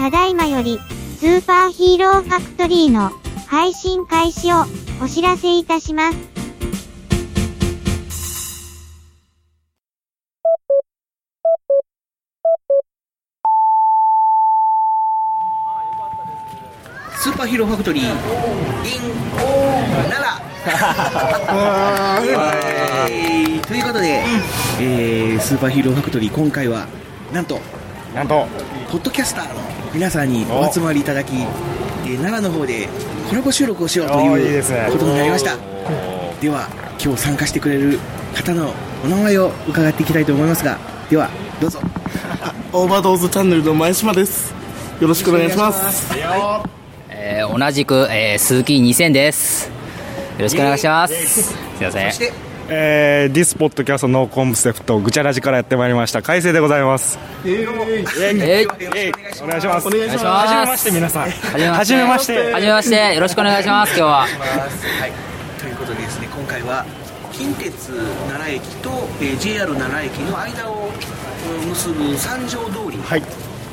ただいまより、スーパーヒーローファクトリーの配信開始をお知らせいたします。スーパーヒーローファクトリー in 奈良はいということで、えースーパーヒーローファクトリー今回はなんとなんと。ポッドキャスターの皆さんにお集まりいただき、えー奈良の方でコラボ収録をしようといいいうことになりました。では今日参加してくれる方のお名前を伺っていきたいと思いますがではどうぞ。オーバードーズチャンネルの前島です。よろしくお願いします。えー同じく、えー鈴木2000です。よろしくお願いします。すいません。そしてえー、ディスポッドキャストノーコンセプトぐちゃらじからやってまいりました。海星でございます。えーよろしくお願いしますお願いします。お願いします。はじめまして皆さん。はじめまして。はじめまして。よろしくお願いします今日は。はい、ということでですね今回は近鉄奈良駅と、えー JR 奈良駅の間をうん結ぶ三条通りはい。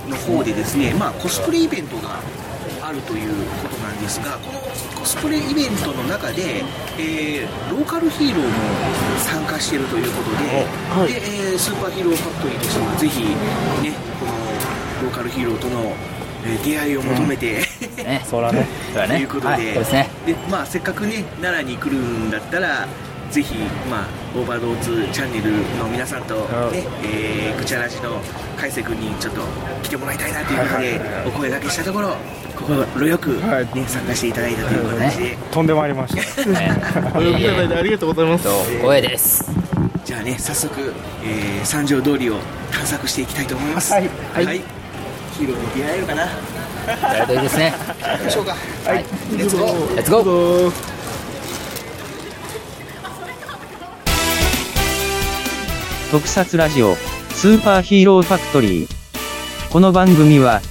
の方でですね、まあ、コスプレイベントがあるということなんですがこのコスプレイベントの中で、えーローカルヒーローも参加しているということで,、はい。でえースーパーヒーローファクトリーとしてはぜひ、ね、このローカルヒーローとの、えー出会いを求めて、ね。そうだね。そね。ということで,、はい。ですね。でまあ、せっかくね奈良に来るんだったらぜひ、まあ、オーバードーズチャンネルの皆さんと、ねえー、ぐちゃらじの海瀬君にちょっと来てもらいたいなということでお声掛けしたところ心よく、ねはい参加していただいたという形で、飛んでまいりました。ねお呼びいただいてありがとうございます。光栄です。じゃあね早速、えー三条通りを探索していきたいと思います。はい。はい、ヒーローに出会えるかな。行やるとい。いですねきましょうか。はい。レッツゴーレッツゴー特撮ラジオ、スーパーヒーローファクトリー。この番組は、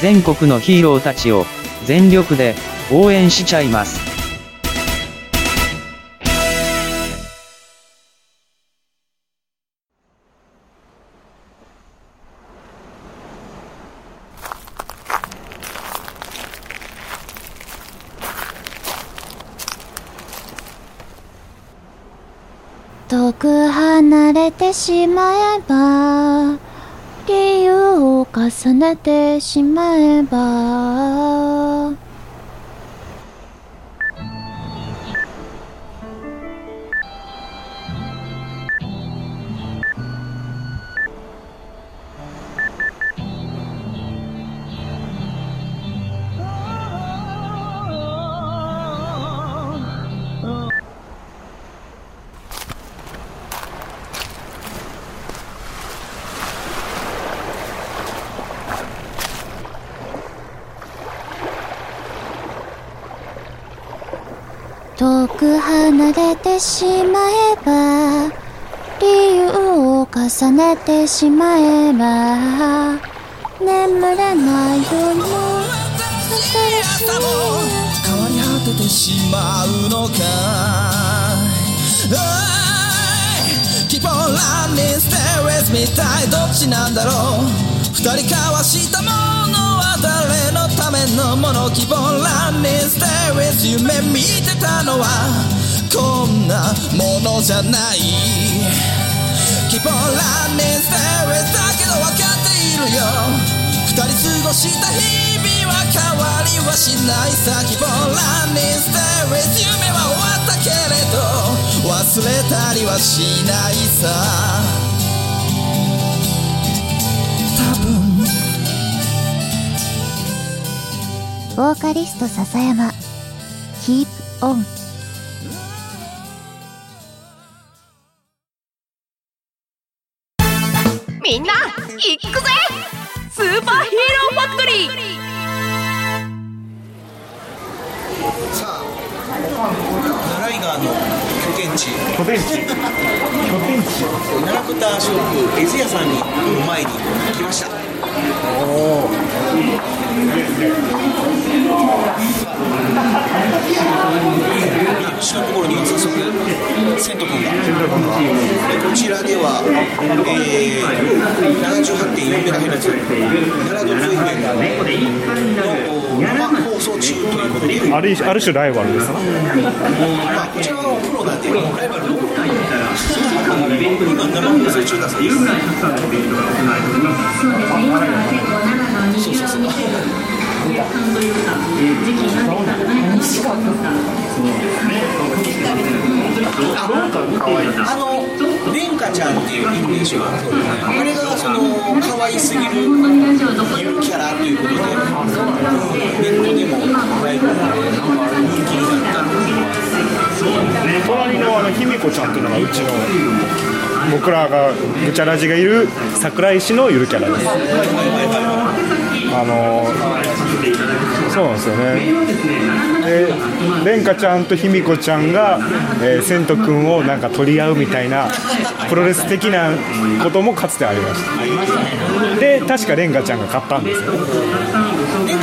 全国のヒーローたちを、全力で、応援しちゃいます。遠く離れてしまえば理由を重ねてしまえば遠く離れてしまえば理由を重ねてしまえば眠れない夜も新しい。変わり果ててしまうのか。Keep on running, stay with me 一体どっちなんだろう。二人交わしたものは誰のためのもの Keep on running, stay with 夢見てたのはこんなものじゃない。Keep on running, stay with だけど分かっているよ。二人過ごした日々は変わりはしないさ Keep on running, stay with 夢は終わったけれど忘れたりはしないさ。ボーカリスト笹山。Keep on あるある種ライバルですなまあ、こちらはプロなんでライバルどころか今生放送中だそうです。そうそうそう。あの、レンカちゃんっていうイメージは、あれがその可愛すぎるゆるキャラということで、ネットでもだいぶ人気になった。隣のあの卑弥呼ちゃんっていうのがうちの僕らがぐちゃらじがいる桜井市のゆるキャラですあのそうなんですよね。で蓮華ちゃんと卑弥呼ちゃんが、えー、千斗君をなんか取り合うみたいなプロレス的なこともかつてありました。で確か蓮華ちゃんが買ったんですよ。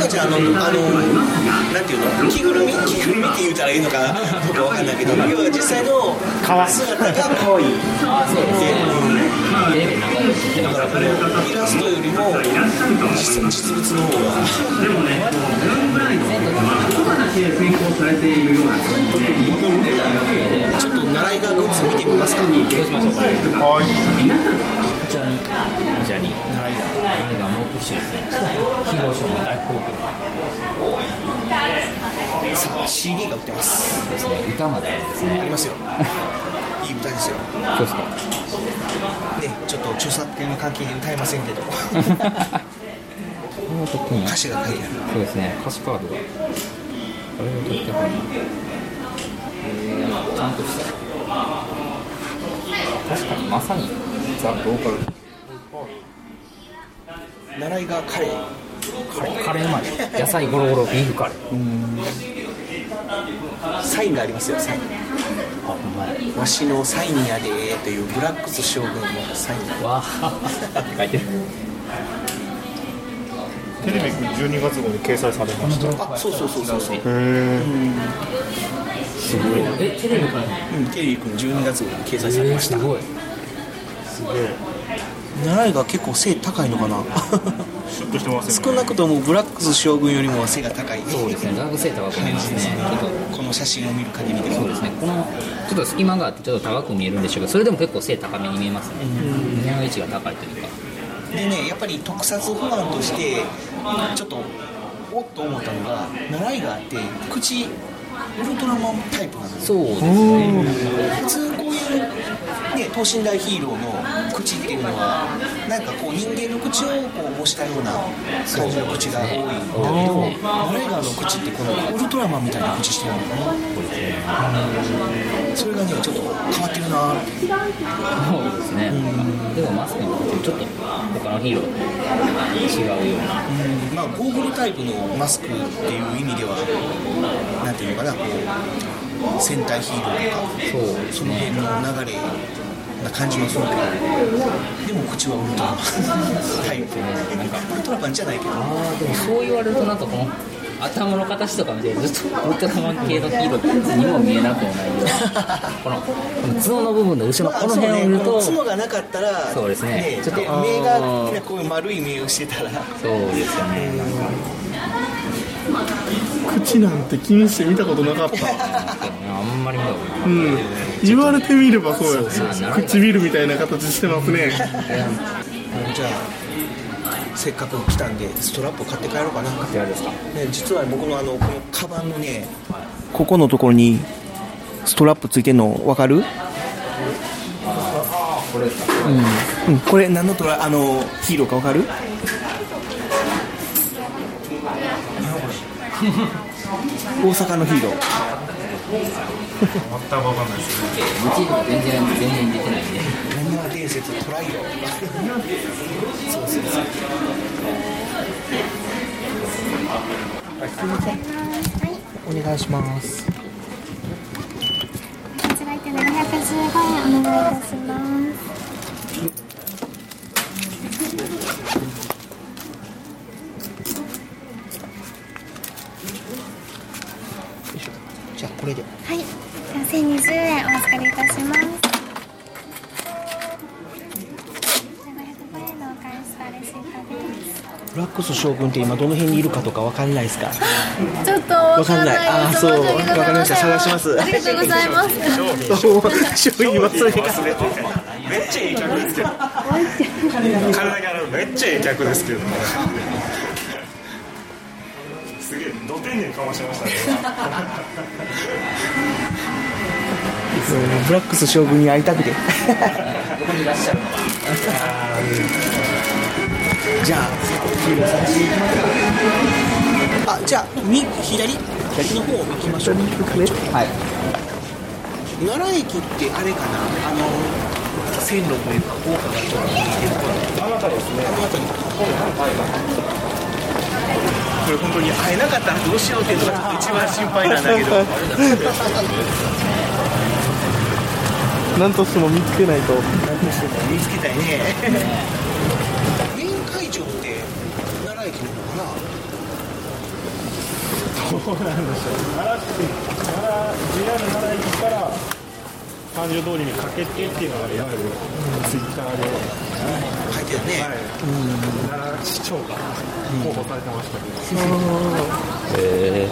ンカちゃんあの、あの、なんていうの、着ぐるみ、着ぐるみって言うたらいいのかな、どうかわかんないけど、要は実際の姿が可愛い。で、だからこれイラストよりも実実物の方が。ちょっと習いがグッズ見てみますか。さあ CD が売ってます。歌まであるんですね。ありますよ。いい歌ですよ。そうですかね、ちょっと著作権の関係で歌えませんけど、歌詞が書いてある。そうですね歌詞カードがあれを取ってからちゃんとした。確かにまさにザ・ローカル習いがカレー。カレーカレーまで野菜ゴロゴロビーフカレーサインがありますよ、サイン。あほんまやわしのサインやでーというブラックス将軍のサイン。わーって書いてるテレビ12月号に掲載されましたあ、そうそうそうそうそう。すごいえテレビから？うん、テレビくん12月号に掲載されました。すごい習いが結構背高いのかな？シュッとしてます少なくともブラックス将軍よりも背が高いそうですね。だいぶ背高く見えますね。ちょっとこの写真を見る限りでは。そうですね。このちょっと隙間があってちょっと高く見えるんでしょうけどそれでも結構背高めに見えますね。胸の位置が高いというか。でねやっぱり特撮ファンとしてちょっとおっと思ったのが習いがあって口ウルトラマンタイプなんですよ。そうですね普通こういう、ね、等身大ヒーローの口っていうのはなんかこう人間の口をこう模したような感じの口が多いんだけど習いがの口ってこのウルトラマンみたいな口してるのかなそれがねちょっと変わってるなってそうですね。でもマスクにとってちょっと他のヒーローと違うような。まあ、ゴーグルタイプのマスクっていう意味では、なんていうのかな、こう戦隊ヒーローとか、その辺ねの流れな感じはするけど、でも口はウルトラマンタイプ、なんかウルトラマンじゃないけど、ああでもそう言われるとなんかこの頭の形とか見てずっとウルトラマン系のヒーローにも見えなくもないような。このこの角の部分の後ろまあこの辺を見るとそうね。角がなかったら、そうですね。ちょっと目が、ね、こういう丸い目をしてたら、そうですよね口なんて気にして見たことなかった。あんまり見たことない。うん。言われてみればそうや唇みたいな形してますね。じゃあ、せっかく来たんで、ストラップ買って帰ろうかな。こちらですか？ね、実は僕のあのこのカバンのねここのところにストラップついてんの分かる？これうん、これ何のトラあのヒーローか分かる？大阪のヒーロー。全く分かんないですモチーフが全然全然出てないんで。なにわ伝説トライロそうそうそうはい。すい。ませんお願いします。こちらいて715円お願いいたしますブラックス将軍って今どの辺にいるかとかわかんないですか？ちょっとわかんない。あーそう。わかりました。探します。ありがとうございます。商品忘れてめっちゃいい客ですけど。体 がめっちゃいい客ですけど。すげえど天然かもしれましたねそうブラックス将軍に会いたくて。じゃあヒーロー探しに行きますかあじゃあみ左左の方行きましょう。はい。奈良駅ってあれかな？あの線路というか高架がちょっとあなたですね。あの辺りこれ本当に会えなかったらどうしようっていうのが一番心配なんだけど。何としても見つけないと。見つけたいねメイン会場って奈良駅の方かなどうなんでしょう奈良市奈良 JR 奈良駅から三条通りにかけてっていうのがいわゆるツイッターで書いてるね、奈良市長が候補されてましたけど、え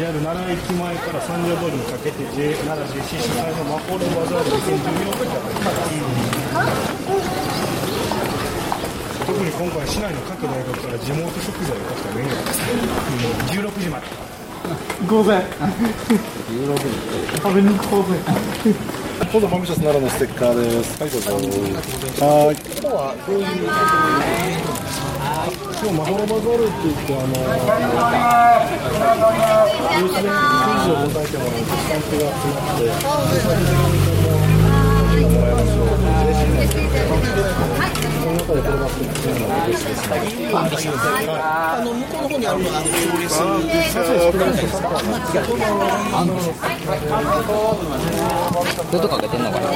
JR 奈良駅前から三条通りにかけて J 奈良 JC 主催のマコールバザール2014が開かれ特に今回市内の各大学から地元食材を確かメニューで。すね、うん、16時まで午前16時食べに行こうぜ。今度ファミシャス奈良のステッカーです。はいどうぞ。はい今日はどういう今日マホロバザールって言ってあのユースでクイズを答えてもらうスタンプが集まってあの向こうの方にあるのはあのプロレスずっとかけてんのかな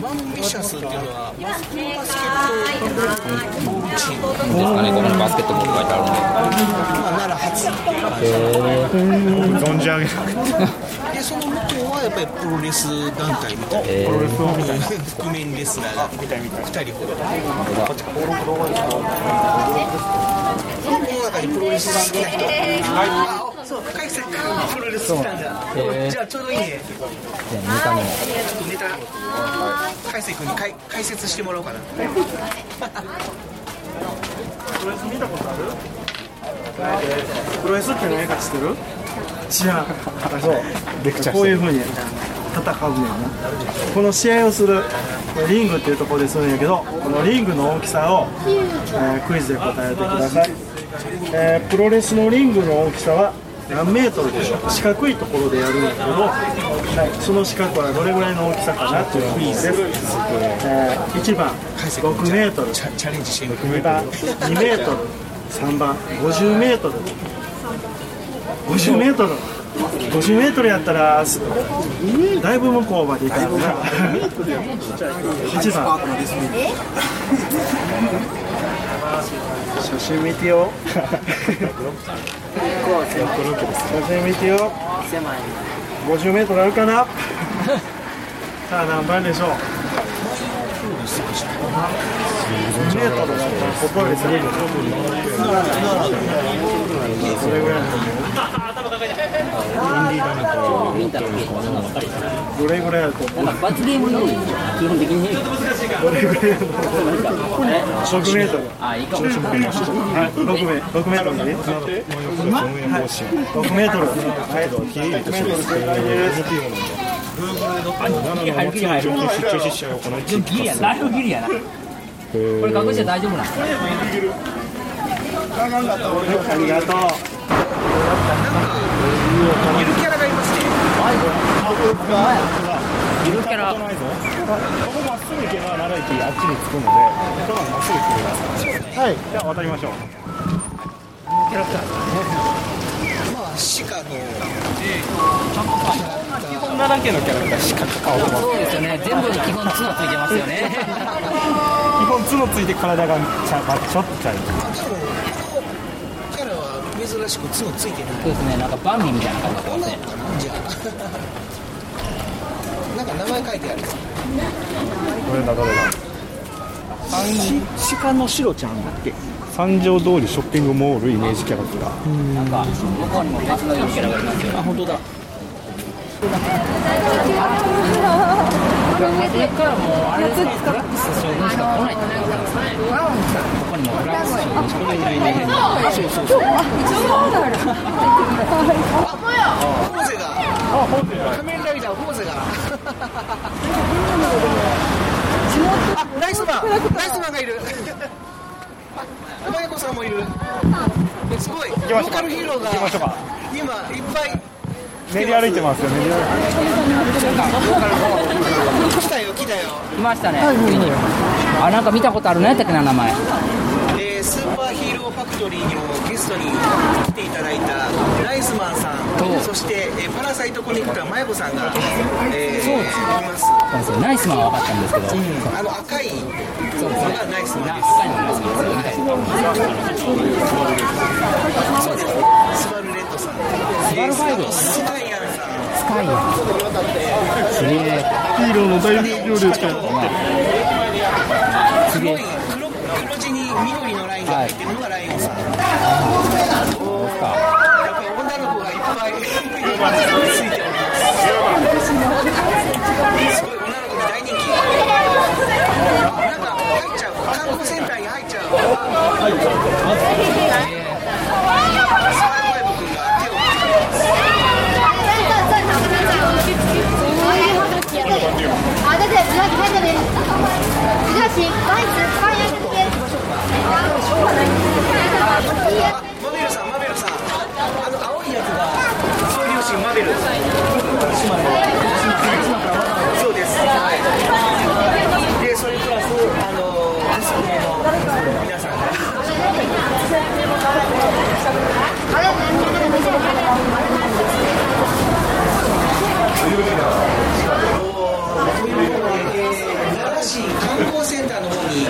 バンビシャスっていうのはバスケットボールチームですかねここにバスケットボール書いてあるんでまあ奈良初存じ上げでその向こうはやっぱりプロレス団体みたいな、えー。プロレスを見たい覆面レスラーが2人ほどこの中にプロレス好きな人あそう深井さんからプロレス好きなんだじゃあちょうどいいね。じゃあネタにもちょっとネタ海星君に解解説してもらおうかな。プロレス見たことある？プロレスって何か知ってる？知らんそう。こういうふうに戦うねんな。この試合をするリングっていうところでするんやけどこのリングの大きさを、えークイズで答えてください、えープロレスのリングの大きさは何メートルでしょう？四角いところでやるんやけど、はい、その四角はどれぐらいの大きさかなっていうクイズです、えー1番6メートル。チャレンジしてみる2番2メートル。3番50メートル50メートル。50メートルやったらすだいぶ向こうまで行かな。8番。写真見てよ。写真見てよ。50メートルあるかな？さあ何番でしょう？メートルだったらここより先にそれぐらいのインディーダメと見たら結構そんなの分かるどれぐらいだと罰ゲームの基本的にどれぐらいだと6メートルあいいかもはい、6メ6メートルで6メートル6メートル正解です入る気に入るギリやなだいぶギリやなこれ隠して大丈夫なの？ありがとう。ゆるキャラがいますねゆるキャラ。ここまっすぐ行けば奈良駅あっちに着くのでここまっすぐ行ってください。はい。じゃあ渡りましょう。キャラクターまあ鹿の。基本奈良県のキャラクターしか。顔がそうですよね。全部に基本角ついてますよね基本角ついて体がちゃちょっとちゃいキャラは珍しく角ついてない。そうですね。なんかバンミみたいな感じだったんでじゃあなんか名前書いてある。これだどれだし鹿のシロちゃんだっけ三条通りショッピングモールイメージキャラクター。なん。か向こう。にも別のキャラがいますよ。あ本当だラックス将軍しか来ないってことなんですねここにもフラックス将軍しかいないんでそうそうそうあホーゼが仮面ライスマンがいるあまやこさんもいるすごいローカルヒーローが今いっぱい練り歩いてますよ練り歩いて。来たよ来たよ。いましたね。あなんか見たことある何やったっけな名前。えースーパーヒーローファクトリーにもゲストに来ていただいたライスマンさん。そして、えーパラサイトコネクターまやこさんが、えー、います。そうですよナイスマンは分かったんですけど、あの赤いのがナイスマンです。赤いのがナイスマンです。よそうです。スバルバルファイブスカイアすげえヒーローの大行列かす。げえ黒地に緑のラインが入ってるのがライオンさん、やっぱり女の子がいっぱいいております。す。ごい女の子に大人気マベルさんマベルさん。あの青いやつが総領神マベルそうですはいでそれプラスあのコスプレの皆さんがということで、えー奈良市観光センターの方に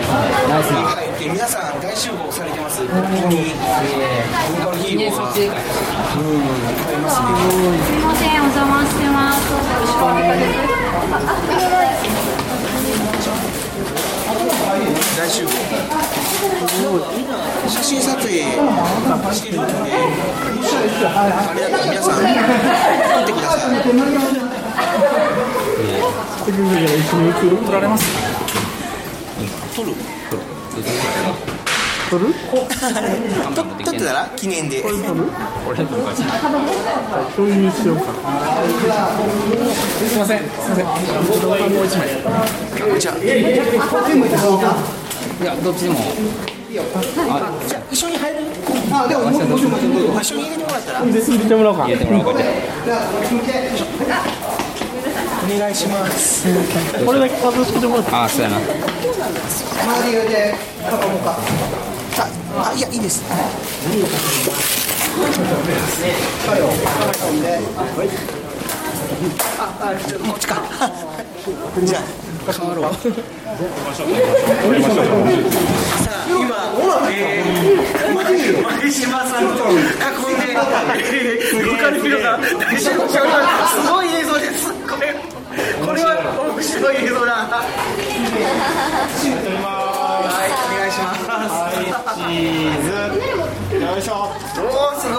入って皆さん大集合されてます。い。ますねすみません、お邪魔してます。大集合写真撮影してるんであれだったら皆さん撮ってください。取られます撮る。取る？ってたら記念でこれでもかし共有しようかすいませんすいませんもう一枚じゃあいやどっちでもじゃあ一緒に入る？あでももうもうもう一緒に入れてもらったら入れてもらおうか入れてもらおうかじゃお願いしますこれだけ数してもらってああそうやな周りで囲もうかあいやいいですあ今、えー、前島さんと囲んで、えー、他の人が大集合しておりますごい映像です これは面白い映像だはいお願いしますはいチーズよいしょおおすごい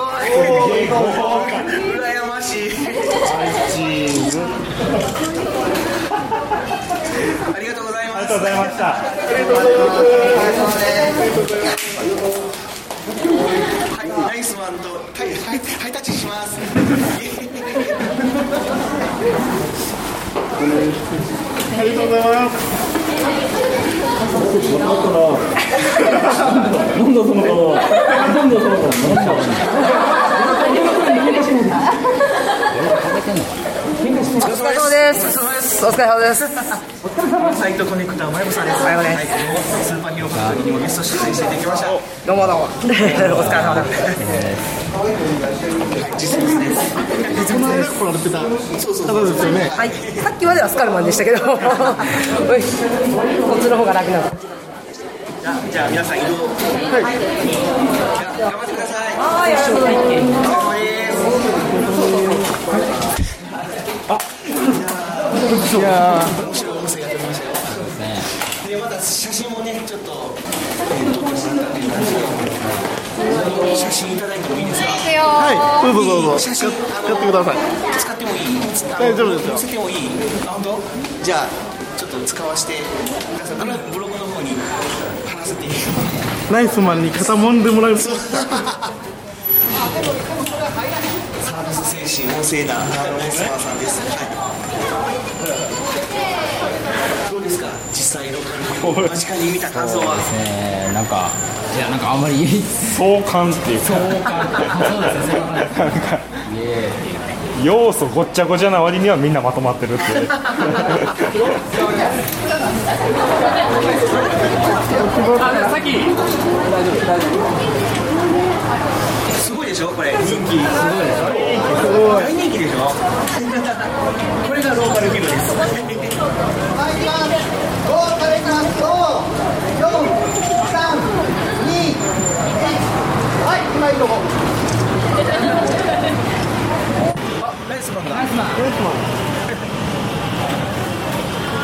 羨ましいはいチーズありがとうございますありがとうございましたはい、ナイスマンとハイハイハイタッチします。ありがとうございます お疲れ様です。お疲れ様です。サイトコネクター、まゆこさんです。はい、スーパーヒーローファクトリーにもゲスト出演していただきました。どうもどうも。お疲れ様です。実物です。実物です。来られてた。そうそうそう。です。よね。はい、さっきまではスカルマンでしたけど、おいこっちの方が楽なの。じゃあ皆さん移動はい頑張ってくださいはいお疲れ様です。いや面白い音声が撮れましたよでまた写真もねちょっと、えー、写真いただいてもいいですかはい。どうぞどうぞ。写真使ってください。使ってもいい。大丈夫ですよ。載せてもいい。あ本当？じゃあちょっと使わせてください。あのブログの方に貼らせて。いいナイスマンに肩もんでもらいますサービス精神旺盛なナイスマンさんですはいどうですか。実際ローカル間近に見た感想は。えー、なんかいやなんかあんまり壮観って。いうか相関そうですねなんか要素ごっちゃごちゃな割にはみんなまとまってるっていうすごいでしょこれ人気すごいでしょ大人気でしょれがローカルビルですナイスマン。だナイスマン。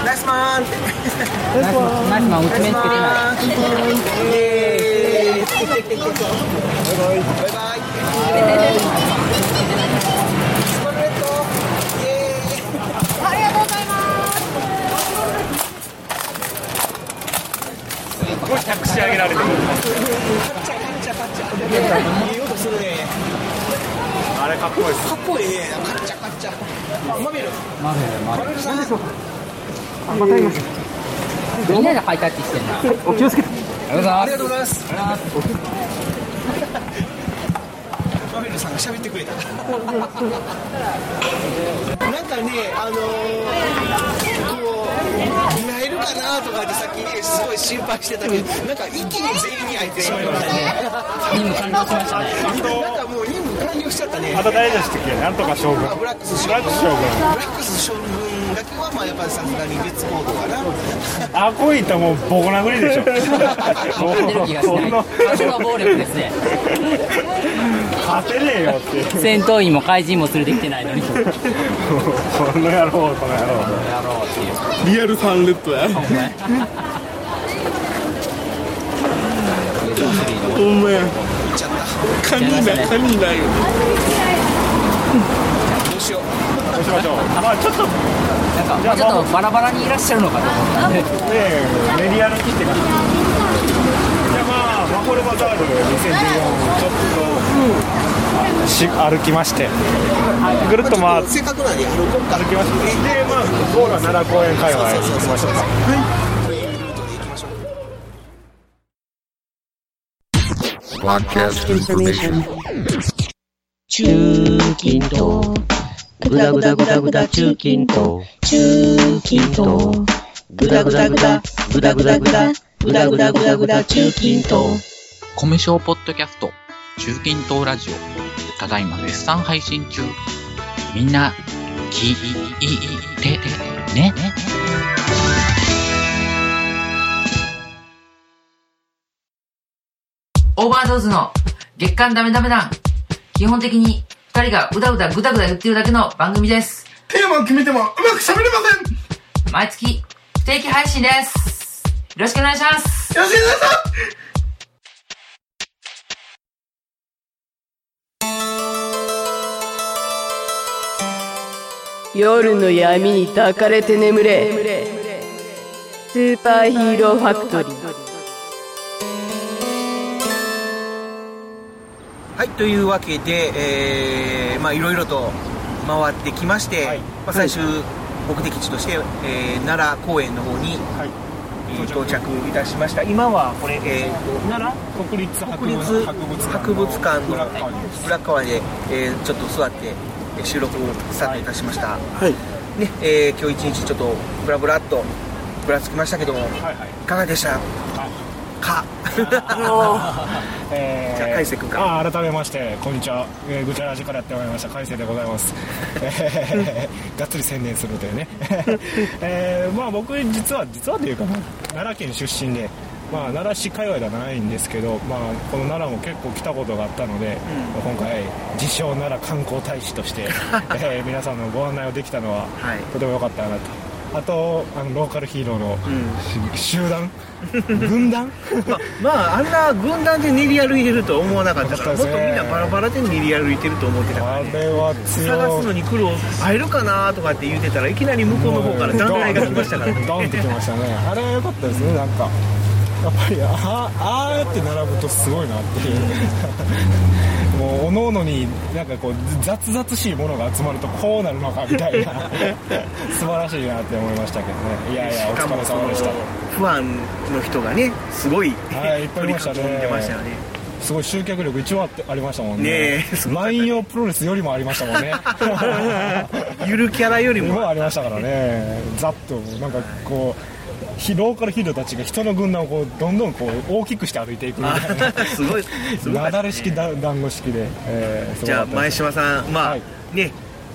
ナイスマン。ってナイスマン。ナイスマン。打ち目つけてないイエーイバイバイスパルレットイエーイありがとうございますすごい着地上げられてるあれかっこいいですかっこいいねカッチャカッチャあマメルマベルマベルマメルさんみんなでハイタッチしてんなお気をつけてありがとうございますがとうございますマメルさんが喋ってくれたなんかねあのー、こう見られるかなとかってさっきすごい心配してたけどなんか一気に全員に入ってしまいましたね。任務完了しましたねなんかもう任務完了しちゃったね。また誰でしたっけ？なんとか将軍。あブラックス将軍。ブラックス将軍。ブラックス将軍だけはまあやっぱりさすがに別行動かな。あこいったもうボコ殴りでしょ。出る気がしない多少の暴力ですね。勝てねえよって。戦闘員も怪人も連れてきてないのに この野郎この野郎。っていう。リアルファンレッドや。ほんまや。カニいないカニいないよどうしよう。どうしましょう。まあちょっとねなんかちょっとバラバラにいらっしゃるのかと思ったんで。えメディアに来てからじゃあまあマコルバザール2014ちょっと、し歩きましてぐるっとまあせっかくなんで歩こうか歩きまして。でまあゴールは奈良公園界隈行きましょうか。とい。Podcast information. 中近東。ぐだぐだぐだぐだ中近東。中近東。ぐだぐだぐだ、ぐだぐだぐだ、ぐだぐだぐだぐだ中近東。米小ポッドキャスト中近東ラジオただいま絶賛配信中みんな聞いてねオーバードーズの月間ダメダメ団。基本的に二人がうだうだぐだぐだ言ってるだけの番組です。テーマを決めてもうまく喋れません毎月不定期配信です。よろしくお願いします。よろしくお願いします夜の闇に抱かれて眠れ。スーパーヒーローファクトリー。はいというわけで、えーまあいろいろと回ってきまして、まあ、最終目的地として、えー奈良公園の方に、えー到着いたしました。今はこれ、えーと奈良国立博物館のブラック川で、えーちょっと座ってえー収録スタートいたしました、はい。ねえー今日一日ちょっとブラブラっとぶらつきましたけども、いかがでした？か。えー。じゃあ海瀬君か。改めましてこんにちは、えー、ぐちゃらじからやってまいりました海瀬でございます、え ーがっつり宣伝するというね、えーまあ僕実は実はというかな奈良県出身でまあ、奈良市界隈ではないんですけど、まあ、この奈良も結構来たことがあったので、今回自称奈良観光大使として、えー皆さんのご案内をできたのは、とても良かったなとあとあのローカルヒーローの、し集団？軍団？まああんな軍団で練り歩いてるとは思わなかったからもっとみんなバラバラで練り歩いてると思ってたから、ね、あれは探すのに苦労会えるかなとかって言ってたらいきなり向こうの方から団体が来ましたからね。ドンってきましたね。あれは良かったですねなんかやっぱりあああやって並ぶとすごいなっていう。もうおのおのになんかこう雑々しいものが集まるとこうなるのかみたいな。素晴らしいなって思いましたけどね。いやいやお疲れ様でした。ファンの人がねすごいはいいっぱいいましたね。したよね。すごい集客力一番ありましたもんね。万葉プロレスよりもありましたもんね。ゆるキャラよりも。ありましたからね。ざっとなんかこうヒローカルヒーローたちが人の軍団をこうどんどんこう大きくして歩いていくみたいな。すごいすごい。なだれ式だ団子式で、えーじゃあ前島さんまあ、ね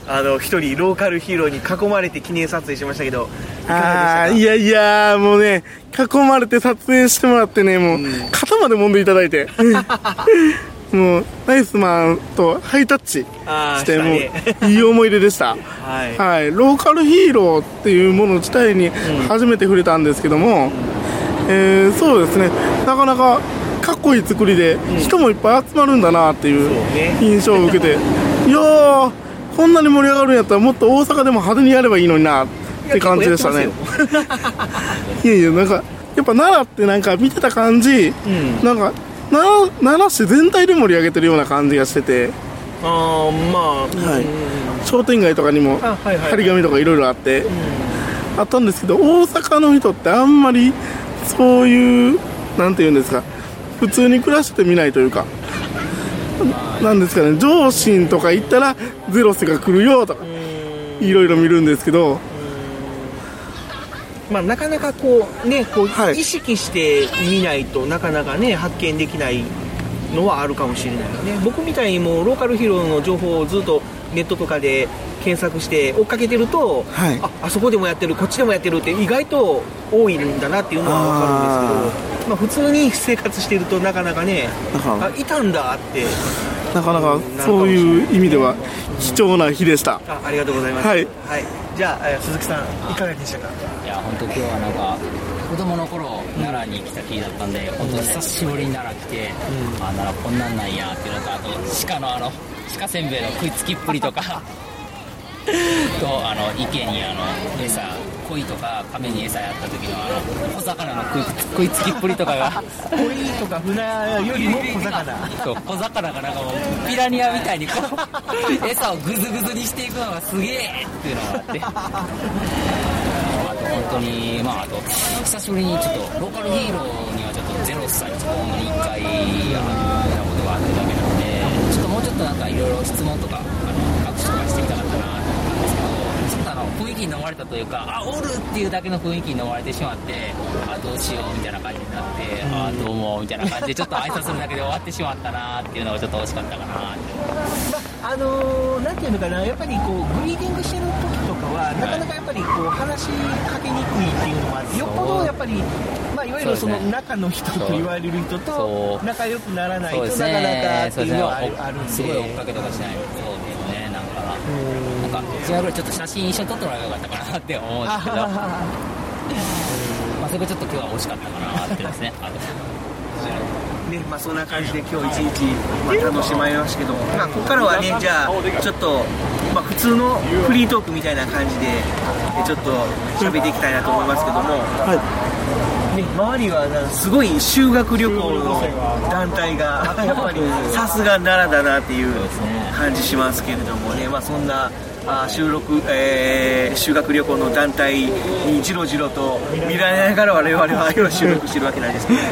あの一人ローカルヒーローに囲まれて記念撮影しましたけどああいやいやもうね囲まれて撮影してもらってねもう肩まで揉んでいただいて もうナイスマンとハイタッチしてもういい思い出でした。はい。はい、ローカルヒーローっていうもの自体に初めて触れたんですけども、えーそうですね。なかなかかっこいい作りで人もいっぱい集まるんだなっていう印象を受けて、いやーこんなに盛り上がるんやったらもっと大阪でも派手にやればいいのになって感じでしたね。いや いやなんかやっぱ奈良ってなんか見てた感じ、なんか奈良市全体で盛り上げてるような感じがしてて。ああまあはい、商店街とかにも張り紙とかいろいろあって、あったんですけど大阪の人ってあんまりそういうなんていうんですか。普通に暮らして見ないというか。なんですかね。上信とか行ったらゼロスが来るよとかいろいろ見るんですけどまあ、なかなかこうねこう意識して見ないとなかなかね発見できないのはあるかもしれないよね。僕みたいにもうローカルヒーローの情報をずっとネットとかで検索して追っかけてると、ああそこでもやってるこっちでもやってるって意外と多いんだなっていうのは分かるんですけどまあ、普通に生活してるとなかなかねあいたんだって。なかなかそういう意味では貴重な日でした。あありがとうございます、はいじゃあえー鈴木さんいかがでしたか？いや本当今日はなんか子供の頃奈良に来た日だったんで本当久しぶりに奈良来て、あ奈良こんなんなんやっていうのとあと鹿のあの鹿せんべいの食いつきっぷりとかとあの池にあの餌鯉とか亀に餌やった時のあの小魚の食い食いつきっぷりとかが。鯉とか船よりも小魚。そう小魚がなんかもうピラニアみたいにこう餌をグズグズにしていくのがすげえっていうのがあって。あと本当にまああと久しぶりにちょっとローカルヒーローにはちょっとゼロ歳ちょっとほんまに1回会ったことがあっただけなのでちょっともうちょっとなんかいろいろ質問とか雰囲気に飲まれたというかあおるっていうだけの雰囲気に飲まれてしまってあどうしようみたいな感じになってあどうもみたいな感じでちょっと挨拶するだけで終わってしまったなっていうのがちょっと惜しかったかな。ってあのー、なんていうのかな、やっぱりこうグリーディングしてる時とかは、なかなかやっぱりこう話しかけにくいっていうのもあって、よっぽどやっぱり、まあ、いわゆるその中の人と言われる人と仲良くならないと、なかなかねっていうのはあるんで、すごい追っかけとかしないと。そうですねなんかか違うぐらいちょっと写真一緒に撮ってもらえばよかったかなって思うんですけど。まあそれがちょっと今日は惜しかったかなってですね。ねまあ、そんな感じで今日一日、まあ、楽しまれましたけど、まあ、ここからはね、じゃあ、ちょっと、まあ、普通のフリートークみたいな感じで、えちょっと喋っていきたいなと思いますけども、ね、周りはなんかすごい修学旅行の団体が、やっぱりさすが奈良だなっていう感じしますけれどもね、まあ、そんな。あ収録、えー修学旅行の団体にじろじろと見られながら我々は今収録してるわけなんですけど、は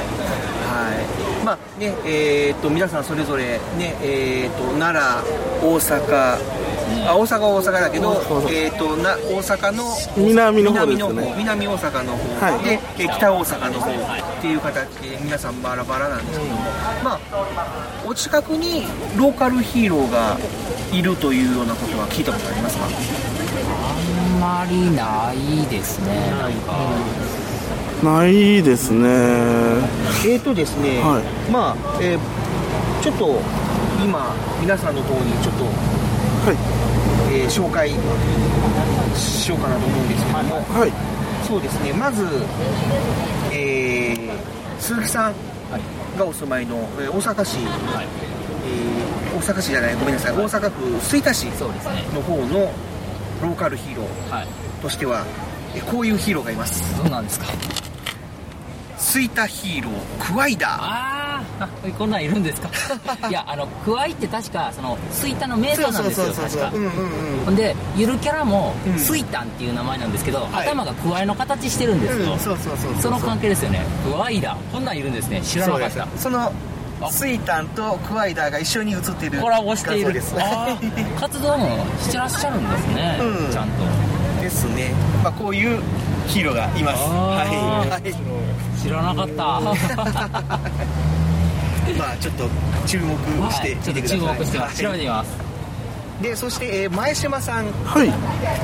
い。まあねえー、と皆さんそれぞれ、ねえー、と奈良、大阪、あ大阪は大阪だけど、えー、とな大阪の南の方ですね。南の方南大阪の方はい。で、えー北大阪の方っていう形で皆さんバラバラなんですけども、まあ、お近くにローカルヒーローがいるというようなことは聞いたことありますか？あんまりないですね。なん。かないですね。えーとですね、はまあ、えーちょっと今皆さんの方にちょっと、えー紹介しようかなと思うんですけども、そうですね。まず、えー鈴木さんがお住まいの、えー大阪市、えー大阪市じゃない。ごめんなさい。大阪府吹田市の方のローカルヒーローとしては、えーこういうヒーローがいます。どうなんですか？吹田ヒーロークワイダーあ あこんなんいるんですか？いやあのクワイって確かそのスイタの名産なんですよそうそうそうそう確か。うんうんうん。ほんでゆるキャラもスイタンっていう名前なんですけど、頭がクワイの形してるんですよ、うんそうそうそうその関係ですよね。クワイだ。こんなんいるんですね。知らなかった。そのスイタンとクワイダーが一緒に写っているコラボしている。です活動もしてらっしゃるんですね、うん。ちゃんと。ですね、まあ、こういうヒーローがいます。はい、知らなかった まあちょっと注目してみてください、はいちょっと注目してます調べてみます。でそして、えー前島さん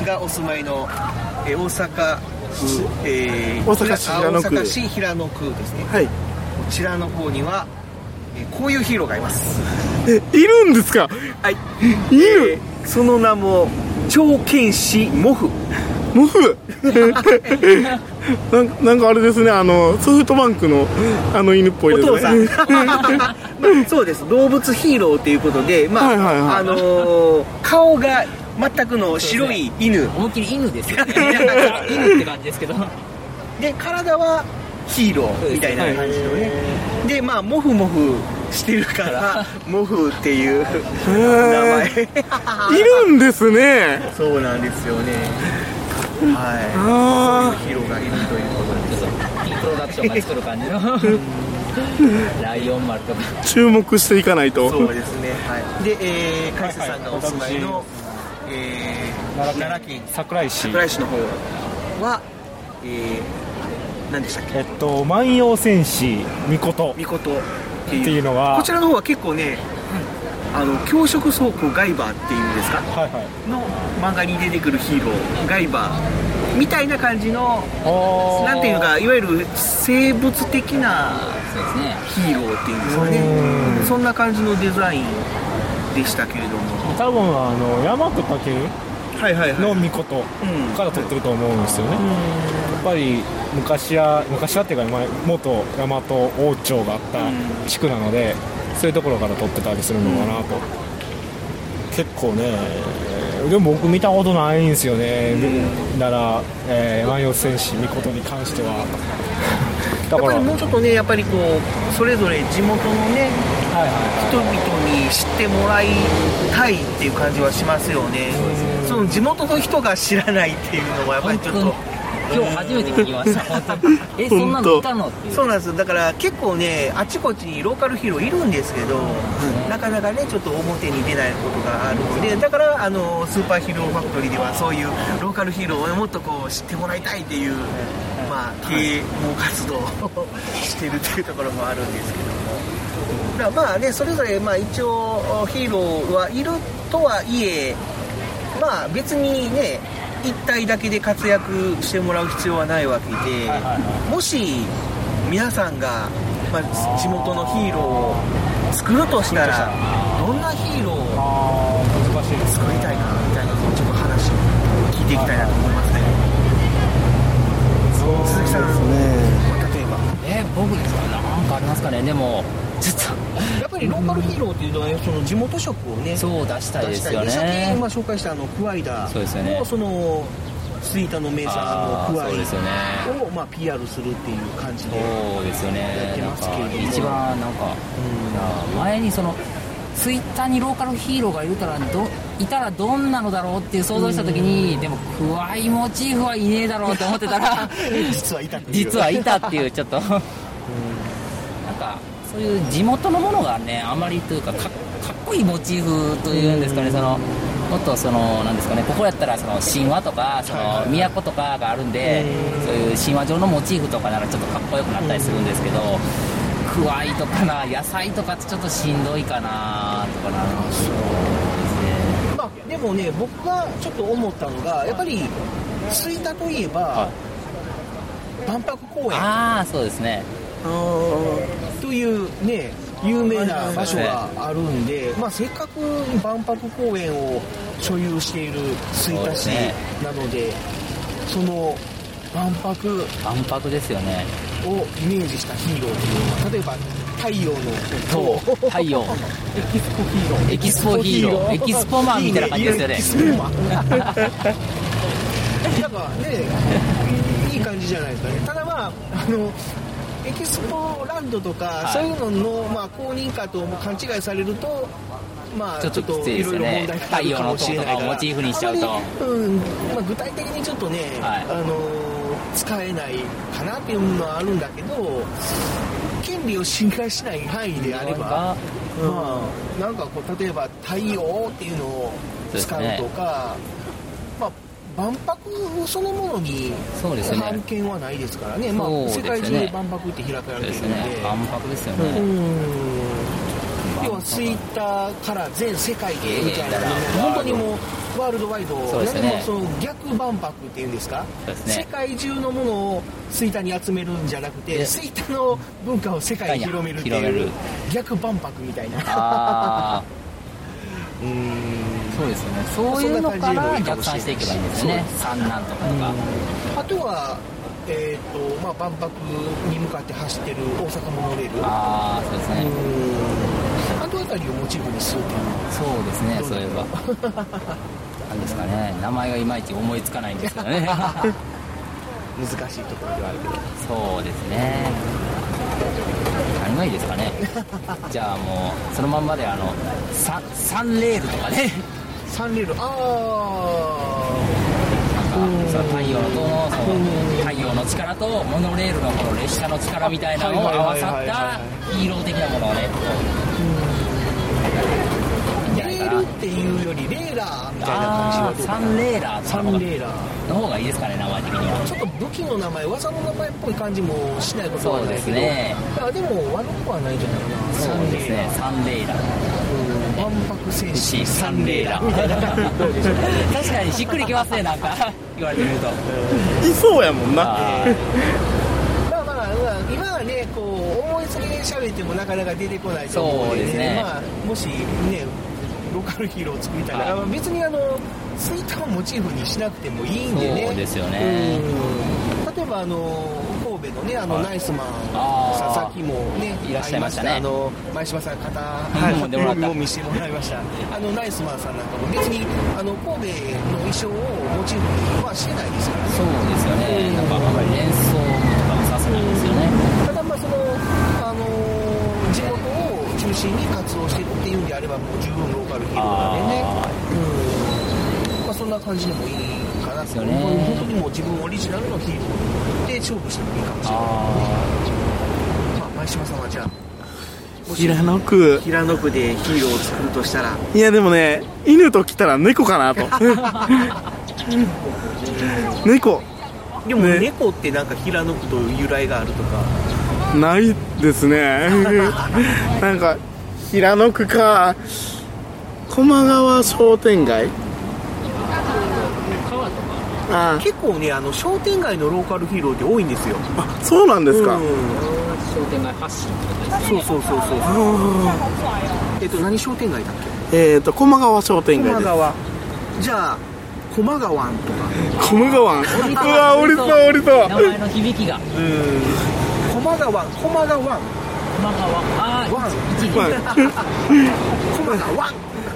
がお住まいの、えー大阪府、えー大阪市平野区。あ大阪市平野区ですね。はい。こちらの方には、えーこういうヒーローがいます。えいるんですか？はい。いる、その名も超剣士モフモフ。なんかあれですねあのソフトバンクのあの犬っぽいですね。お父さん。まあそうです。動物ヒーローということで、まあはいはいはいあのー顔が全くの白い犬。思いっきり犬ですよ。ね 犬って感じですけど。で体はヒーローみたいな感じのね。でまあモフモフしてるからモフっていう名前。いるんですね。そうなんですよねはい。あそういうヒーローがいるということでプロダクションが作る感じのライオン丸とか。注目していか。ないとそうですねはいで、えー、海瀬さんがお住まいの、えー、奈良県桜井市桜井市の方はえー、何でしたっけえっと万葉戦士みことみことっていうのはこちらの方は結構ねあの強食倉庫ガイバーっていうんですか、の漫画に出てくるヒーローガイバーみたいな感じのなんていうのかいわゆる生物的なヒーローっていうんですかね。そんな感じのデザインでしたけれども。多分あの大和武はいはいはい。の御事から取ってると思うんですよね、やっぱり昔は昔はっていうか前元大和王朝があった地区なので、そういうところから取ってたりするのかなと、結構ねでも僕見たことないんですよね、なら、えー、万葉戦士御事に関しては。やっぱりもうちょっとねやっぱりこうそれぞれ地元のね、人々に知ってもらいたいっていう感じはしますよね。その地元の人が知らないっていうのはやっぱりちょっと今日初めて聞きました。本当。にえそんなのいたのっていう。そうなんです。だから結構ねあちこちにローカルヒーローいるんですけど、なかなかねちょっと表に出ないことがあるのでだからあのスーパーヒーローファクトリーではそういうローカルヒーローをもっとこう知ってもらいたいっていう、まあ啓蒙活動をしてるっていうところもあるんですけども。だからまあねそれぞれまあ一応ヒーローはいるとはいえまあ別にね一体だけで活躍してもらう必要はないわけで、もし皆さんが、まあ、地元のヒーローを作るとしたらどんなヒーローを作りたいかみたいなのをちょっと話を聞いていきたいなと思いますね。鈴木さん、例えば。え僕ですか？なんかありますかね？でもちょっやっぱりローカルヒーローっていうのはその地元色をねそう出したいですよね。さっき、まあ、紹介したあのクワイダーそうですよね。もそのスイータの名産のクワイを、まあ、PR するっていう感じでそうですよやってますけれども。一番なんか、いや前にそのツイッターにローカルヒーローがいるたらどいたらどんなのだろうっていう想像した時に、でもクワイモチーフはいねえだろうって思ってたら 実はいたっていう。実はいたっていうちょっと、なんかそういう地元のものがねあまりというかかかっこいいモチーフというんですかね、そのもっとそのなんですかねここやったらその神話とかその都とかがあるんで、そういう神話上のモチーフとかならちょっとかっこよくなったりするんですけど、クワイとかな野菜とかってちょっとしんどいかなとかな。まあ、でもね僕がちょっと思ったのがやっぱり吹田といえば、万博公園。ああそうですねというね有名な場所があるんで、まあ、せっかく万博公園を所有している吹田市なのでその万博万博ですよね。をイメージしたヒーローっていうのは例えば太陽のそう太陽。エキスポヒーロー。エキスポヒーロー。エキスポマンみたいな感じですよね。エキスポマン。なんかねいい感じじゃないですかね。ただまああのエキスポランドとか、はい。そういうのの、まあ、公認かとも勘違いされるとまあちょっときついですよね太陽の塔とかをモチーフにしちゃうと。あまりうんまあ、具体的にちょっとね、はい。あの使えないかなっていうのはあるんだけど権利を侵害しない範囲であれば、まあ、なんかこう例えば太陽っていうのを使うとか、まあ、万博そのものにそうですね。判権はないですからね。まあ、世界中で万博って開かれているんで。万博ですようねん要はツイッターから全世界でみたいな、本当にもうワールドワイド、そうですね。何もその逆万博っていうんですか？ね。世界中のものをツイッターに集めるんじゃなくてでツイッターの文化を世界に広めるっていう逆万博みたいなうんそうですよね。そういうのから逆算していけばいいんですよね。三男とかとか。あとはえーとまあ、万博に向かって走ってる大阪モノレール。ああそうですね。あの辺りをモチーフにするっていう。そうですねそういえば。なんですかね。名前がいまいち思いつかないんですけどね。難しいところではあるけど。そうですね。何がいいですかね。じゃあもうそのまんまであのササンレールとかねサンレー。ルあその太陽の塔のその太陽の力とモノレールのこの列車の力みたいなのを合わさったヒーロー的なものをねっていうよりレーラーみたいな感じがサンレーラーサンレーラー。の方がいいですかね名前的に。はちょっと武器の名前技の名前っぽい感じもしないことはないですね。あでも悪くはないんじゃないかな。そうですね。サンレーラー。万博戦士サンレーラー。確かにしっくりきますねなんか。言われてみると。いそうやもんな。まあまあまあ今はねこう思いつきで喋ってもなかなか出てこないと思うんでそうですね。まあもしねローカルヒーローを作りたいはい。別にあのツイッターをモチーフにしなくてもいいんでね。そうですよね。うん。例えばあの神戸のねあの、はい。ナイスマン佐々木もねいらっしゃいましたね。会あの前島さん肩はい。見せてもらいました。あのナイスマンさんなんかも別にあの神戸の衣装をモチーフにはしてないですからね。そうですよね。なんかあんまり連想とかもさせないんですよねただまあその、あの地元を中心に活動してっていうんであればもう十分ローカルヒーローなんでねうん。まあそんな感じでもいいかなと、よね。本当にもう自分オリジナルのヒーローで勝負してもいいかもしれないまあ前島さんはじゃあ平野区。平野区でヒーローを作るとしたら。いやでもね犬と来たら猫かなと。猫。でも猫ってなんか平野区と由来があるとかないですね。なんか平野区か。駒川商店街。あ結構ねあの商店街のローカルヒーローって多いんですよ。あそうなんですか、うん。商店街発信そうそうそうそう。えっと何商店街だっけ？えっ、ー、と駒川商店街です。駒川。じゃあ駒川とか。駒川。うわおりそうおりそう。名前の響きが。うん駒川駒川駒川あワン一まあ 駒川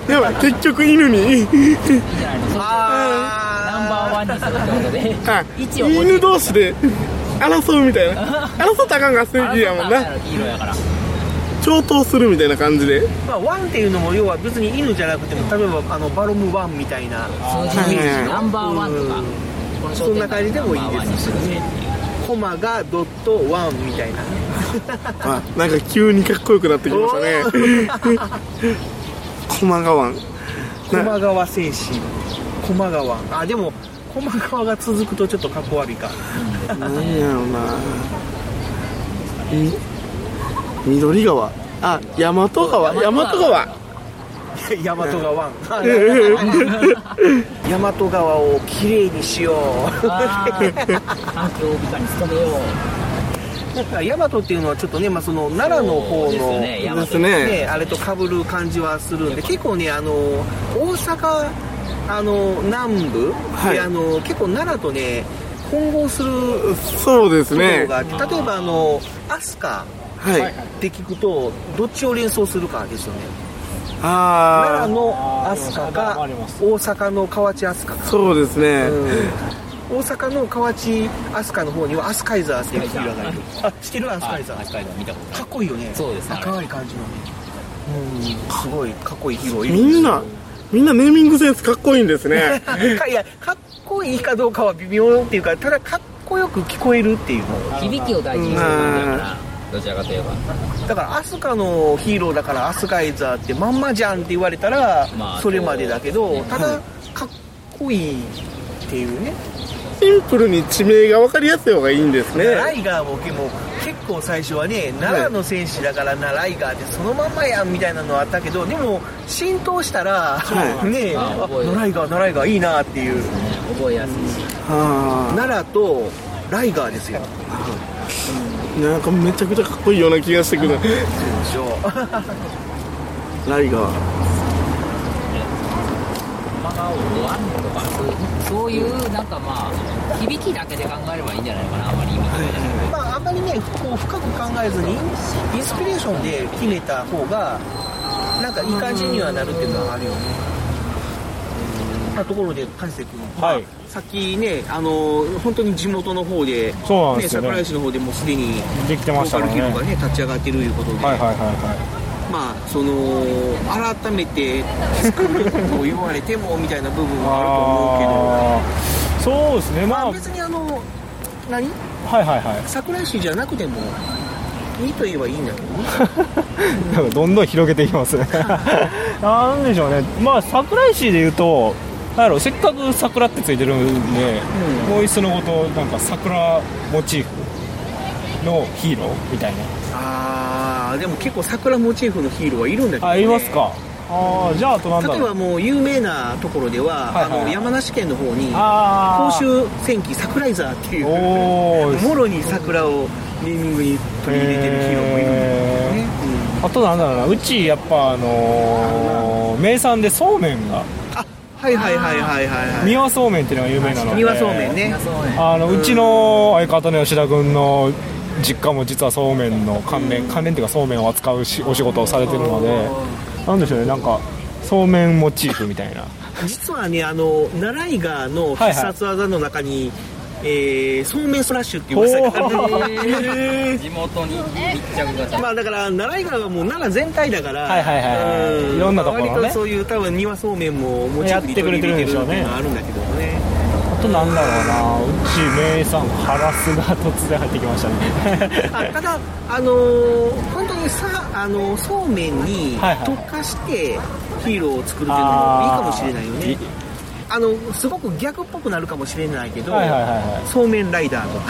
でも結局犬に。いいじゃないのそうナンバーワンにするってことで。犬同士で争うみたいな。争ったらあかんが正義やもんな。ヒーローやから。共闘するみたいな感じで。まあ、ワンっていうのも要は別に犬じゃなくても例えばあのバロムワンみたいな数字イメージの。ナンバーワンとか。そんな感じでもいいですしねコマがドットワンみたいな。あなんか急にかっこよくなってきましたね。駒川駒川戦士。駒川あでも駒川が続くとちょっとかっこ悪いか。なんやろな。み緑川。あ大和川。大和川 大和川。湾大和川をきれいにしよう。環境美化に努めよだから大和っていうのはちょっとね、まあ、その奈良の方そうですね。ねあれと被る感じはするんで結構ねあの大阪あの南部、はい。であの結構奈良とね混合するそうですところねがあって、例えばあの飛鳥はい。って聞くとどっちを連想するかですよね。あ奈良の飛鳥か大阪の河内飛鳥か。そうですね、大阪の河内飛鳥の方にはアスカイザーっていうヒーローがいる。あ知ってるアスカイザー？アスカイザー見たことかっこいいよね。そうです。ね赤い感じのね。うん。すごいかっこいいヒーローいるみんなみんなネーミングセンスかっこいいんですね。か いやかっこいいかどうかは微妙っていうかただかっこよく聞こえるっていう響きを大事にする感じだからどちらかといえば。だからアスカのヒーローだからアスカイザーってまんまじゃんって言われたらまあそれまでだけどただかっこいいっていうね。シンプルに地名が分かりやすい方がいいんですね。ライガーも結構結構最初はね奈良の戦士だからなライガーってそのまんまやんみたいなのはあったけどでも浸透したら、はい。ねえるナライガーナライガーいいなっていう。覚えやすい。しは奈良とライガーですよ。あなんかめちゃくちゃかっこいいような気がしてくる。でしょライガー。マガオワンとかそういうなんかまあ響きだけで考えればいいんじゃないかなあまり意味まああんまりねこう深く考えずにインスピレーションで決めた方がなんかいい感じにはなるっていうのはあるよね、まあ、ところで大勢君は。い。さっきね、あの本当に地元の方で、そうなんですよね。桜井市の方でもうすでにできてましたローカルからねヒーローがね立ち上がってるいうことで、はいはいはいはい。まあその改めて作ると言われてもみたいな部分はあると思うけど、そうですねまあ。別にあの何？はいはいはい。桜井市じゃなくてもいいと言えばいいんだけどね。どんどん広げていきますね。なんでしょうね。まあ桜井市でいうとなんやろせっかく桜ってついてるんで、もういっそのことなんか桜モチーフのヒーロー？みたいな。ああでも結構桜モチーフのヒーローはいるんだけど、ね、あいますか。ああじゃああとなんだ例えばもう有名なところでは、はいはい。あの山梨県の方にあ甲州戦記桜井沢っていうもろに桜をネーミングに取り入れてるヒーローもいるんだよね、あとなんだろうなうちやっぱあのー名産でそうめんがはいはいはいはいはいはい三輪そうめんっていうのが有名なので。三輪そうめんね。あのうちの相方の吉田君の実家も実はそうめんの関連関連っていうかそうめんを扱うしお仕事をされてるのでなんでしょうねなんかそうめんモチーフみたいな。実はねあのナライガーの必殺技の中に、えーそうめんスラッシュっていう技が。地元に密着型。まあだから奈良井川はもう奈良全体だから、はいはいはいはい。うん。いろんなところね。割とそういう多分庭そうめんもモチーフに取り入れてるっていうのはあるんだけどね。あとなんだろうな。うち名産ハラスが突然入ってきましたね。あただあのー本当にさあのそうめんにはいはい特化してヒーローを作るっていうのもいいかもしれないよねあのすごく逆っぽくなるかもしれないけど、はいはいはいはそうめんライダーと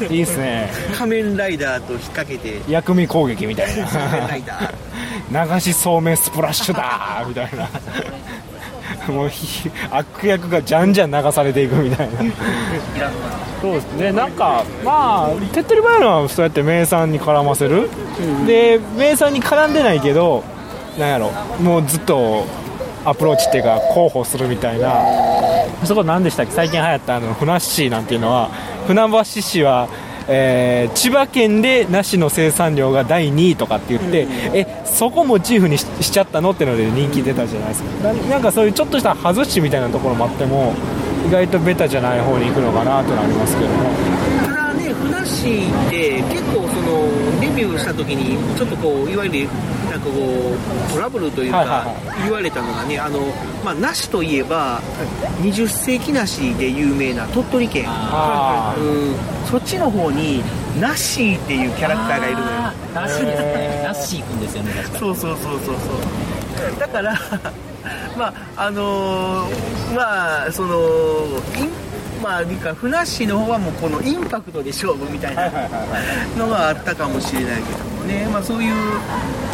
か。い いいっすね。仮面ライダーと引っ掛けて薬味攻撃みたいそうめんライダー。な 流しそうめんスプラッシュだーみたいな。もうひ悪役がじゃんじゃん流されていくみたいな。そうですね。なんかまあ手っ取り早いのはそうやって名産に絡ませる、で名産に絡んでないけどなんやろ。もうずっとアプローチっていうか広報するみたいな。そこ何でしたっけ？最近流行ったあのふなっしーなんていうのは船橋市は、えー千葉県で梨の生産量が第2位とかって言って、えそこモチーフにししちゃったのってので人気出たじゃないですか。ななんかそういうちょっとした外しみたいなところもあっても意外とベタじゃない方に行くのかなとなりますけども。ただねふなっしーって結構そのデビューした時にちょっとこういわゆるなんかこうトラブルというか、言われたのがねあの、まあ、梨といえば20世紀梨で有名な鳥取県。うん。そっちの方にナッシーっていうキャラクターがいるのよ。ナッシー。ですねナッシーくんですよね確かそうそうそうそうそう。だから まああのーまあそのインまあなんかふなっしーの方はもうこのインパクトで勝負みたいなのがあったかもしれないけど。もね、まあ、そういう、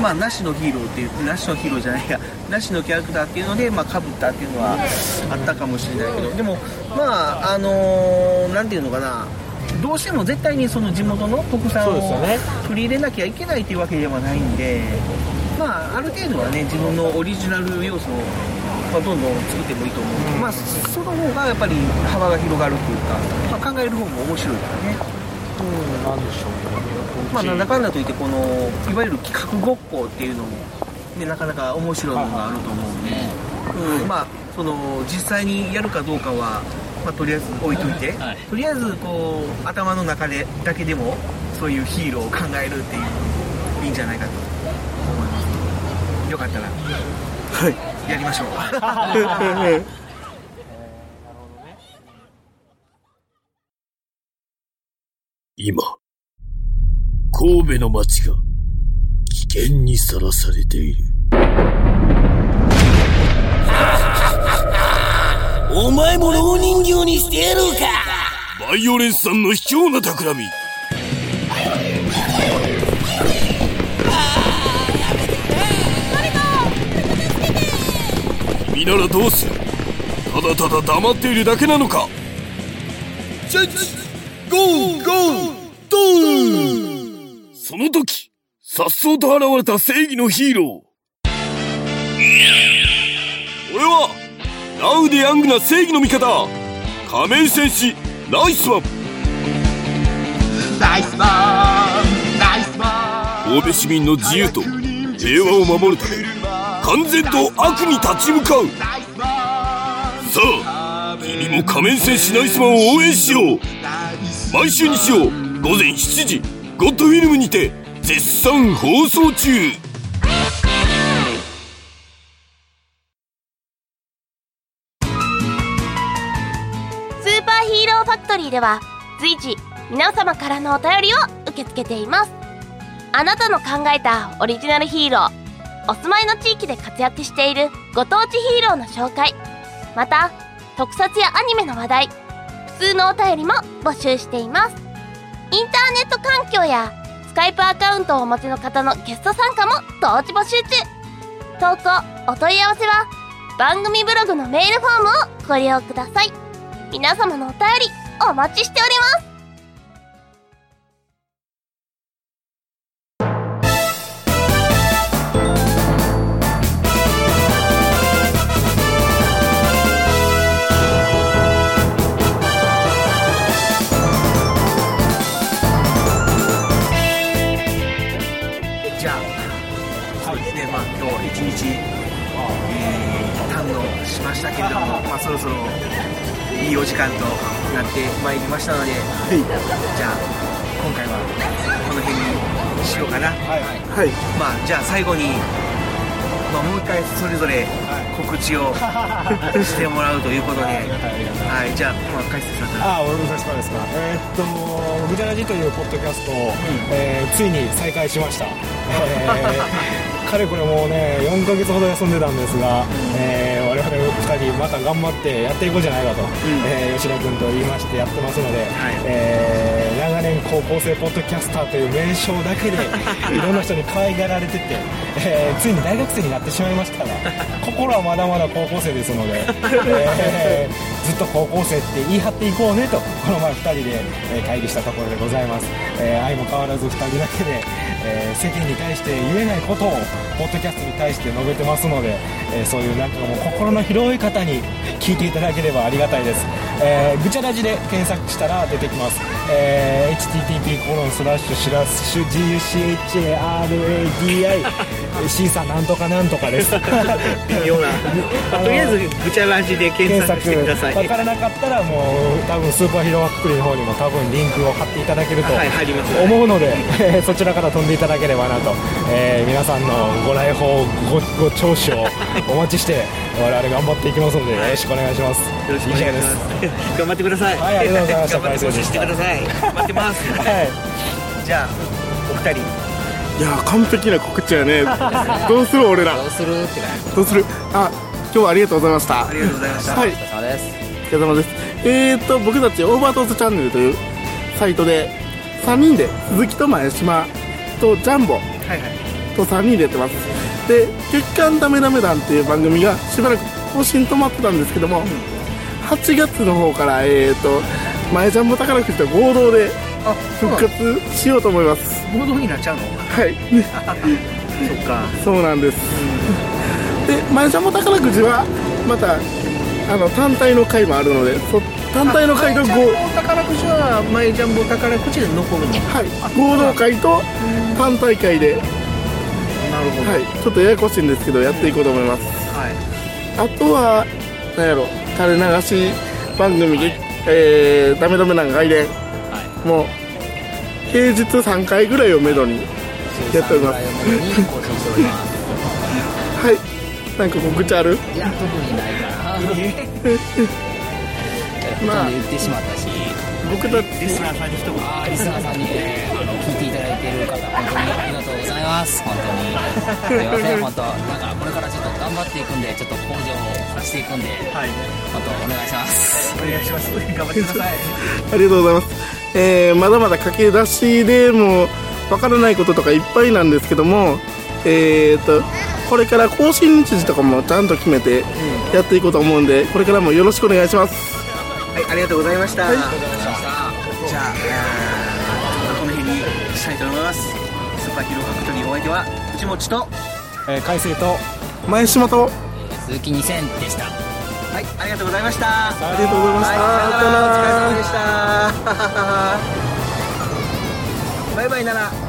まあ、なしのヒーローっていうなしのヒーローじゃないや。なしのキャラクターっていうので、まあ、かぶったっていうのはあったかもしれないけど。でもまああのーなんていうのかな。どうしても絶対にその地元の特産を取り入れなきゃいけないっていうわけではないんで、まあ、ある程度はね自分のオリジナル要素を、まあ、どんどん作ってもいいと思う、まあ、その方がやっぱり幅が広がるっていうか、まあ、考える方も面白いからね。うん、なんでしょうまあ、なんだかんだといってこのいわゆる企画ごっこっていうのも、ね、なかなか面白いものがあると思うんで、うん。まあ、その実際にやるかどうかは、まあ、とりあえず置いといて、とりあえずこう頭の中でだけでもそういうヒーローを考えるっていういいんじゃないかと思います。よかったら、はい、やりましょう 今、神戸の街が危険にさらされている。お前も老人形にしてやろうかバイオレンスさんの卑怯な企み。君ならどうするただただ黙っているだけなのかチェンジゴーゴードーその時、颯爽と現れた正義のヒーロー。俺は、ラウでヤングな正義の味方、仮面戦士、ナイスマン。ナイスマンナイスマ神戸市民の自由と平和を守るため、完全と悪に立ち向かう。さあ、君も仮面戦士ナイスマンを応援しよう。毎週日曜午前7時、ゴッドフィルムにて絶賛放送中。スーパーヒーローファクトリーでは随時皆様からのお便りを受け付けていますあなたの考えたオリジナルヒーローお住まいの地域で活躍しているご当地ヒーローの紹介また特撮やアニメの話題普通のお便りも募集しています。インターネット環境やスカイプアカウントをお持ちの方のゲスト参加も同時募集中。投稿お問い合わせは番組ブログのメールフォームをご利用ください。皆様のお便りお待ちしております。ついに再開しました。えーかれこれもうね、4ヶ月ほど休んでたんですが、えー我々2人また頑張ってやっていこうじゃないかと、えー吉田君と言いましてやってますので、えー長年高校生ポッドキャスターという名称だけで いろんな人に可愛がられてて、えーついに大学生になってしまいましたが 心はまだまだ高校生ですので、えーずっと高校生って言い張っていこうねとこの前2人でえ会議したところでございます、えー愛も変わらず2人だけで、えー世間に対して言えないことをポッドキャストに対して述べてますので、えーそういうなんかもう心の広い方に聞いていただければありがたいです、えーぐちゃらじで検索したら出てきます、えー http コロンスラッシュシラッシュ GUCHARADI C さんなんとかなんとかです。微妙な。とりあえずぐちゃらじで検索してください。分からなかったらもう多分スーパーヒーローファクトリーの方にも多分リンクを貼っていただけると思うので、え ーそちらから飛んでいただければなと、えー皆さんのご来訪ごご聴取をお待ちして 我々頑張っていきますのでよろしくお願いします。よろしくお願いします。頑張ってください。はいありがとうございました。頑張っしてください。待ってます。はい。じゃあお二人いや完璧な告知やね。どうする俺ら？どうするってなどうする？あ今日はありがとうございました。ありがとうございました。はい。お疲れ様です。お疲れ様です。えーと僕たちオーバートースチャンネルというサイトで3人で鈴木と前島とジャンボはいはい。と3人でやってます。で月刊ダメダメ団っていう番組がしばらく更新止まってたんですけども、8月の方からえっ、と前ジャンボ宝くじと合同で復活しようと思います。合同になっちゃうの？はい。そっか。そうなんです、で前ジャンボ宝くじはまたあの単体の回もあるのでそ単体の回と合宝くじは前ジャンボ宝くじで残るの？はい。合同会と単体会でなるほど。はい。ちょっとややこしいんですけどやっていこうと思います。はい。あとは何やろ垂れ流し番組で「えー、ダメダメな外伝」もう平日3回ぐらいをめどにやっておりますはい。なんか告知ある。いや特にないかな。まあ。言って。しまったし僕たちリスナーさんに一言。あーリスナーさんに、えーあの聞いていただいている方本当にありがとうございます。本当に。すいません。本当なんかこれから頑張っていくんでちょっと向上させていくんで、はい、本当お願いします。お願いします。頑張ってください。ありがとうございます、えーまだまだ駆け出しでもわからないこととかいっぱいなんですけどもえー、とこれから更新日時とかもちゃんと決めてやっていこうと思うんでこれからもよろしくお願いします。はいありがとうございました、はいじゃあこの辺にしたいと思います。スーパーヒーローファクトリーお相手は内持とえー、海星と前島と。鈴木2000でした。はいありがとうございました。ありがとうございました。はい、お疲れ様でした。バイバイなら